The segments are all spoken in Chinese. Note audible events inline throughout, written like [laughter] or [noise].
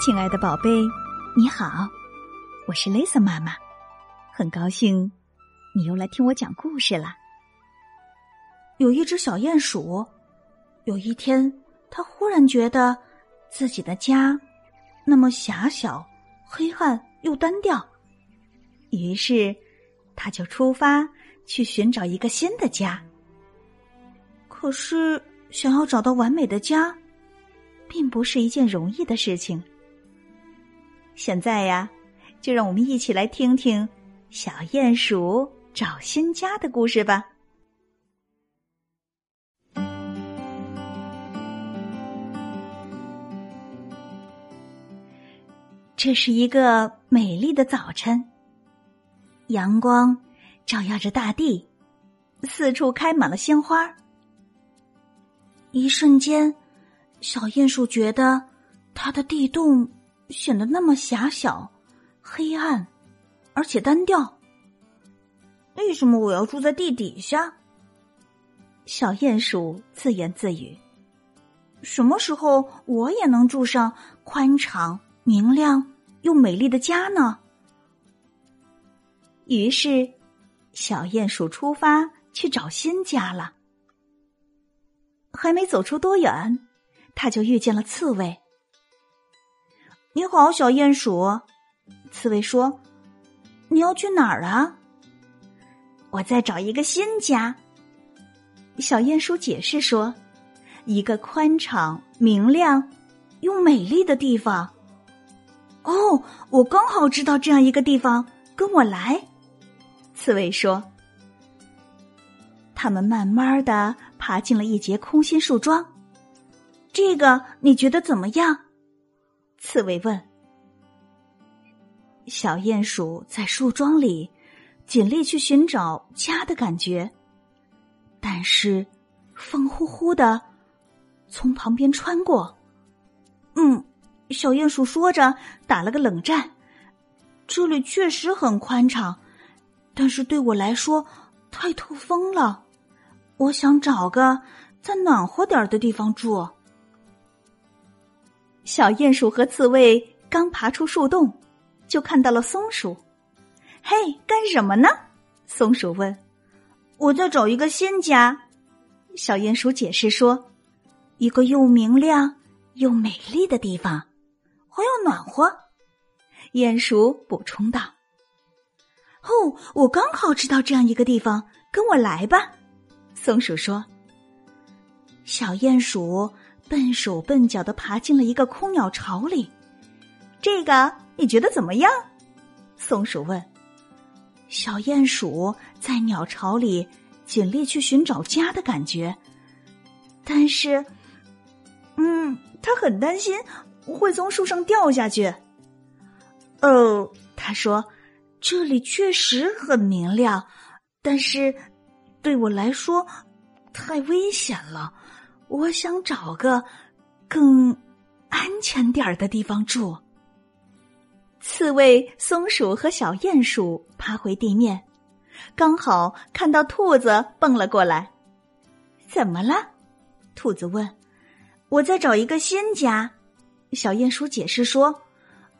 亲爱的宝贝，你好，我是 Lisa 妈妈，很高兴你又来听我讲故事了。有一只小鼹鼠，有一天，它忽然觉得自己的家那么狭小、黑暗又单调，于是它就出发去寻找一个新的家。可是，想要找到完美的家，并不是一件容易的事情。现在呀，就让我们一起来听听小鼹鼠找新家的故事吧。这是一个美丽的早晨，阳光照耀着大地，四处开满了鲜花。一瞬间，小鼹鼠觉得它的地洞。显得那么狭小、黑暗，而且单调。为什么我要住在地底下？小鼹鼠自言自语。什么时候我也能住上宽敞、明亮又美丽的家呢？于是，小鼹鼠出发去找新家了。还没走出多远，他就遇见了刺猬。你好，小鼹鼠。刺猬说：“你要去哪儿啊？”我在找一个新家。小鼹鼠解释说：“一个宽敞、明亮又美丽的地方。”哦，我刚好知道这样一个地方，跟我来。刺猬说。他们慢慢的爬进了一节空心树桩。这个你觉得怎么样？刺猬问：“小鼹鼠在树桩里尽力去寻找家的感觉，但是风呼呼的从旁边穿过。嗯，小鼹鼠说着打了个冷战。这里确实很宽敞，但是对我来说太透风了。我想找个再暖和点的地方住。”小鼹鼠和刺猬刚爬出树洞，就看到了松鼠。“嘿，干什么呢？”松鼠问。“我在找一个新家。”小鼹鼠解释说，“一个又明亮又美丽的地方，还要暖和。”鼹鼠补充道。“哦，我刚好知道这样一个地方，跟我来吧。”松鼠说。小鼹鼠。笨手笨脚的爬进了一个空鸟巢里，这个你觉得怎么样？松鼠问。小鼹鼠在鸟巢里尽力去寻找家的感觉，但是，嗯，他很担心会从树上掉下去。哦，他说：“这里确实很明亮，但是对我来说太危险了。”我想找个更安全点儿的地方住。刺猬、松鼠和小鼹鼠爬回地面，刚好看到兔子蹦了过来。怎么了？兔子问。我在找一个新家。小鼹鼠解释说：“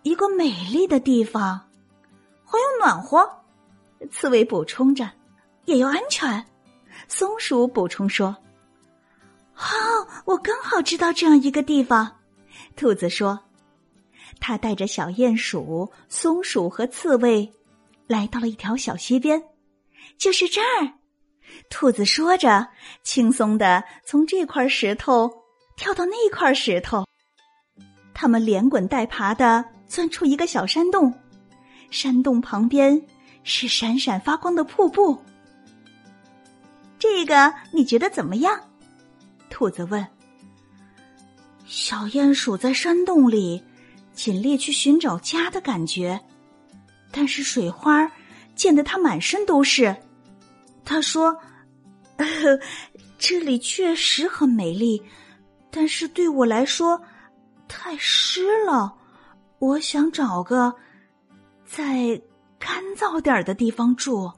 一个美丽的地方，还要暖和。”刺猬补充着：“也要安全。”松鼠补充说。我刚好知道这样一个地方。兔子说：“他带着小鼹鼠、松鼠和刺猬，来到了一条小溪边，就是这儿。”兔子说着，轻松的从这块石头跳到那块石头。他们连滚带爬的钻出一个小山洞，山洞旁边是闪闪发光的瀑布。这个你觉得怎么样？兔子问：“小鼹鼠在山洞里尽力去寻找家的感觉，但是水花溅得它满身都是。”他说：“ [laughs] 这里确实很美丽，但是对我来说太湿了。我想找个再干燥点的地方住。”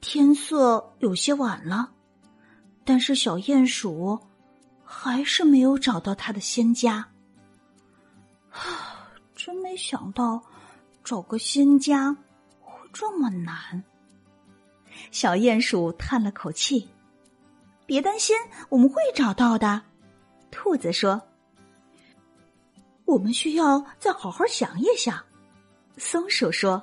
天色有些晚了。但是小鼹鼠还是没有找到他的新家。啊真没想到找个新家会这么难。小鼹鼠叹了口气：“别担心，我们会找到的。”兔子说：“我们需要再好好想一想。”松鼠说。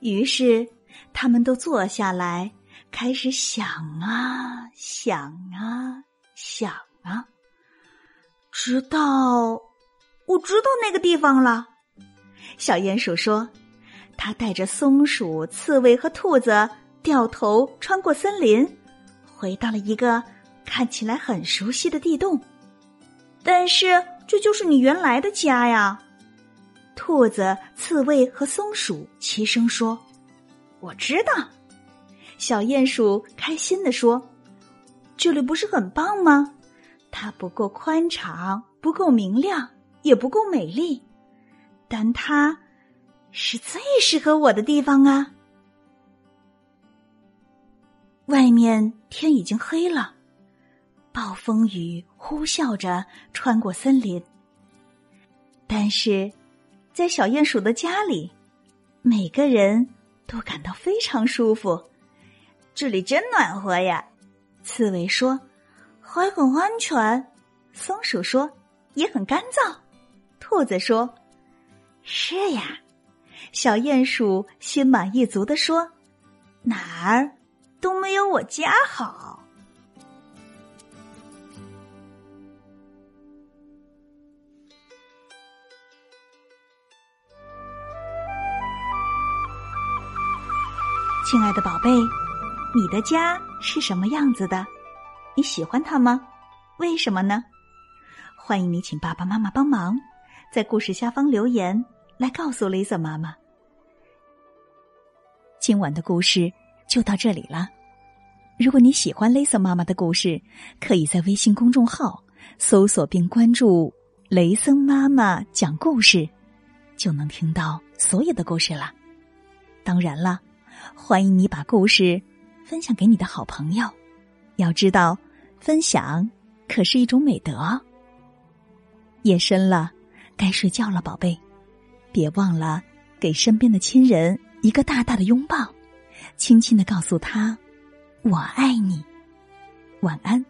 于是，他们都坐下来，开始想啊想啊想啊，直到我知道那个地方了。小鼹鼠说：“他带着松鼠、刺猬和兔子，掉头穿过森林，回到了一个看起来很熟悉的地洞。但是，这就是你原来的家呀。”兔子、刺猬和松鼠齐声说：“我知道。”小鼹鼠开心的说：“这里不是很棒吗？它不够宽敞，不够明亮，也不够美丽，但它是最适合我的地方啊！”外面天已经黑了，暴风雨呼啸着穿过森林，但是。在小鼹鼠的家里，每个人都感到非常舒服。这里真暖和呀！刺猬说：“还很安全。”松鼠说：“也很干燥。”兔子说：“是呀。”小鼹鼠心满意足的说：“哪儿都没有我家好。”亲爱的宝贝，你的家是什么样子的？你喜欢它吗？为什么呢？欢迎你请爸爸妈妈帮忙，在故事下方留言来告诉 Lisa 妈妈。今晚的故事就到这里了。如果你喜欢 Lisa 妈妈的故事，可以在微信公众号搜索并关注“雷森妈妈讲故事”，就能听到所有的故事了。当然了。欢迎你把故事分享给你的好朋友。要知道，分享可是一种美德。夜深了，该睡觉了，宝贝，别忘了给身边的亲人一个大大的拥抱，轻轻的告诉他：“我爱你。”晚安。